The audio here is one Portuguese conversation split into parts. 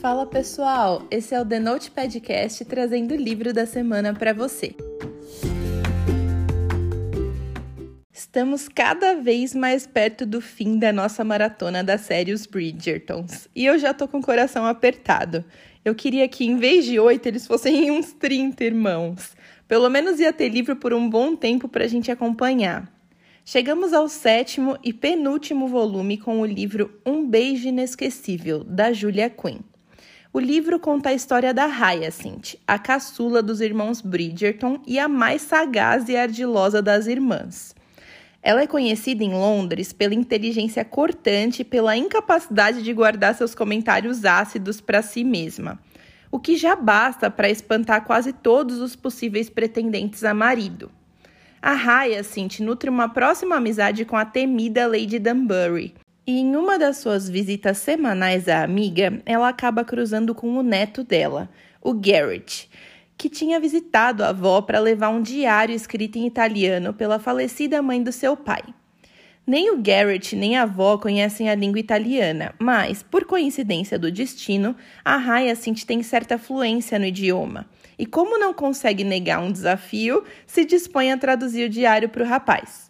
Fala pessoal, esse é o The Note Podcast trazendo o livro da semana para você. Estamos cada vez mais perto do fim da nossa maratona da série Os Bridgertons e eu já tô com o coração apertado. Eu queria que em vez de oito eles fossem uns 30 irmãos. Pelo menos ia ter livro por um bom tempo para a gente acompanhar. Chegamos ao sétimo e penúltimo volume com o livro Um Beijo Inesquecível, da Julia Quinn. O livro conta a história da Hyacinth, a caçula dos irmãos Bridgerton e a mais sagaz e ardilosa das irmãs. Ela é conhecida em Londres pela inteligência cortante e pela incapacidade de guardar seus comentários ácidos para si mesma, o que já basta para espantar quase todos os possíveis pretendentes a marido. A Hyacinth nutre uma próxima amizade com a temida Lady Dunbury, e em uma das suas visitas semanais à amiga, ela acaba cruzando com o neto dela, o Garrett, que tinha visitado a avó para levar um diário escrito em italiano pela falecida mãe do seu pai. Nem o Garrett nem a avó conhecem a língua italiana, mas, por coincidência do destino, a Hyacinth tem certa fluência no idioma. E como não consegue negar um desafio, se dispõe a traduzir o diário para o rapaz.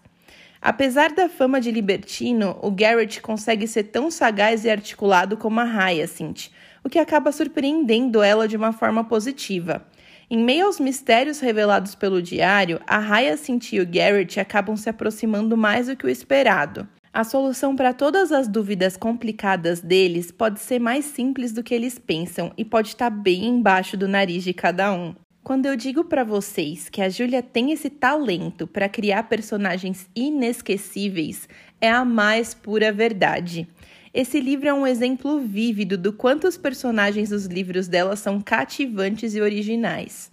Apesar da fama de libertino, o Garrett consegue ser tão sagaz e articulado como a Hyacinth, o que acaba surpreendendo ela de uma forma positiva. Em meio aos mistérios revelados pelo diário, a Hyacinth e o Garrett acabam se aproximando mais do que o esperado. A solução para todas as dúvidas complicadas deles pode ser mais simples do que eles pensam e pode estar bem embaixo do nariz de cada um. Quando eu digo para vocês que a Julia tem esse talento para criar personagens inesquecíveis, é a mais pura verdade. Esse livro é um exemplo vívido do quanto os personagens dos livros dela são cativantes e originais.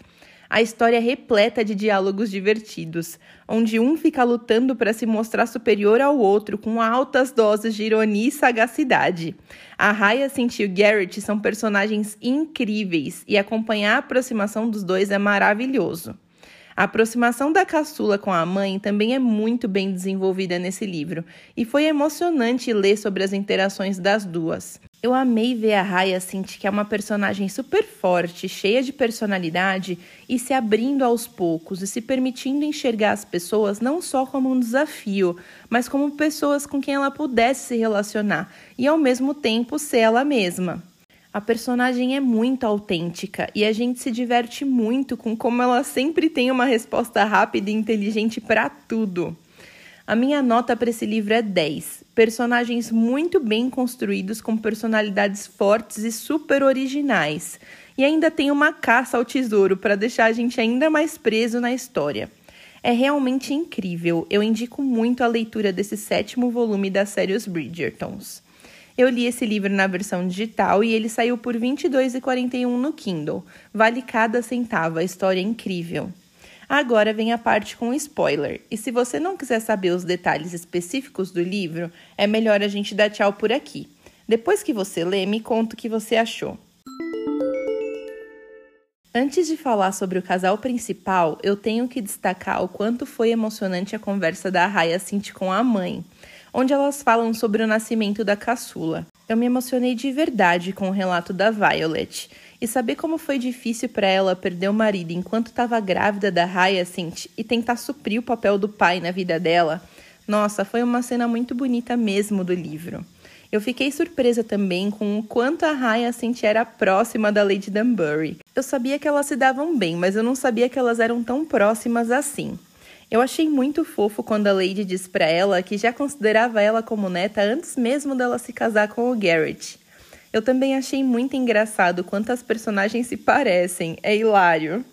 A história é repleta de diálogos divertidos, onde um fica lutando para se mostrar superior ao outro com altas doses de ironia e sagacidade. A Hyacinth e o Garrett são personagens incríveis e acompanhar a aproximação dos dois é maravilhoso. A aproximação da caçula com a mãe também é muito bem desenvolvida nesse livro, e foi emocionante ler sobre as interações das duas. Eu amei ver a Hyacinth, que é uma personagem super forte, cheia de personalidade, e se abrindo aos poucos e se permitindo enxergar as pessoas não só como um desafio, mas como pessoas com quem ela pudesse se relacionar e ao mesmo tempo ser ela mesma. A personagem é muito autêntica e a gente se diverte muito com como ela sempre tem uma resposta rápida e inteligente para tudo. A minha nota para esse livro é 10. Personagens muito bem construídos com personalidades fortes e super originais. E ainda tem uma caça ao tesouro para deixar a gente ainda mais preso na história. É realmente incrível. Eu indico muito a leitura desse sétimo volume da série Os Bridgertons. Eu li esse livro na versão digital e ele saiu por R$ 22,41 no Kindle. Vale cada centavo, a história é incrível. Agora vem a parte com spoiler. E se você não quiser saber os detalhes específicos do livro, é melhor a gente dar tchau por aqui. Depois que você lê, me conta o que você achou. Antes de falar sobre o casal principal, eu tenho que destacar o quanto foi emocionante a conversa da Hyacinth com a mãe onde elas falam sobre o nascimento da caçula. Eu me emocionei de verdade com o relato da Violet e saber como foi difícil para ela perder o marido enquanto estava grávida da Hyacinth e tentar suprir o papel do pai na vida dela. Nossa, foi uma cena muito bonita mesmo do livro. Eu fiquei surpresa também com o quanto a Hyacinth era próxima da Lady Dunbury. Eu sabia que elas se davam bem, mas eu não sabia que elas eram tão próximas assim. Eu achei muito fofo quando a Lady diz para ela que já considerava ela como neta antes mesmo dela se casar com o Garrett. Eu também achei muito engraçado quantas personagens se parecem, é hilário.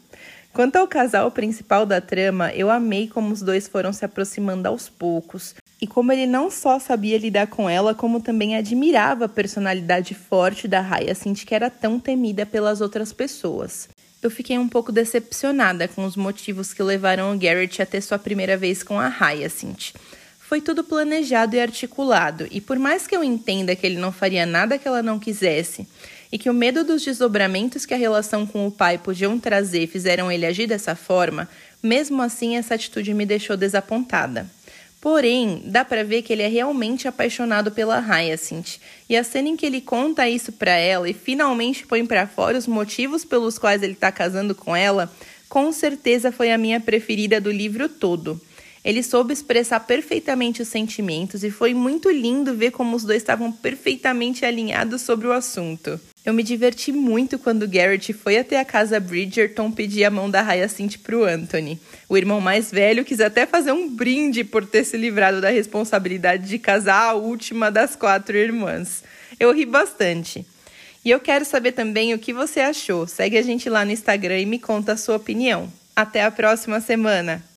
Quanto ao casal principal da trama, eu amei como os dois foram se aproximando aos poucos e como ele não só sabia lidar com ela, como também admirava a personalidade forte da Hyacinth que era tão temida pelas outras pessoas eu fiquei um pouco decepcionada com os motivos que levaram o Garrett a ter sua primeira vez com a Hyacinth. Foi tudo planejado e articulado, e por mais que eu entenda que ele não faria nada que ela não quisesse, e que o medo dos desdobramentos que a relação com o pai podiam trazer fizeram ele agir dessa forma, mesmo assim essa atitude me deixou desapontada. Porém, dá para ver que ele é realmente apaixonado pela Hyacinth. E a cena em que ele conta isso para ela e finalmente põe para fora os motivos pelos quais ele tá casando com ela, com certeza foi a minha preferida do livro todo. Ele soube expressar perfeitamente os sentimentos e foi muito lindo ver como os dois estavam perfeitamente alinhados sobre o assunto. Eu me diverti muito quando Garrett foi até a casa Bridgerton pedir a mão da Hyacinth pro Anthony. O irmão mais velho quis até fazer um brinde por ter se livrado da responsabilidade de casar a última das quatro irmãs. Eu ri bastante. E eu quero saber também o que você achou. Segue a gente lá no Instagram e me conta a sua opinião. Até a próxima semana!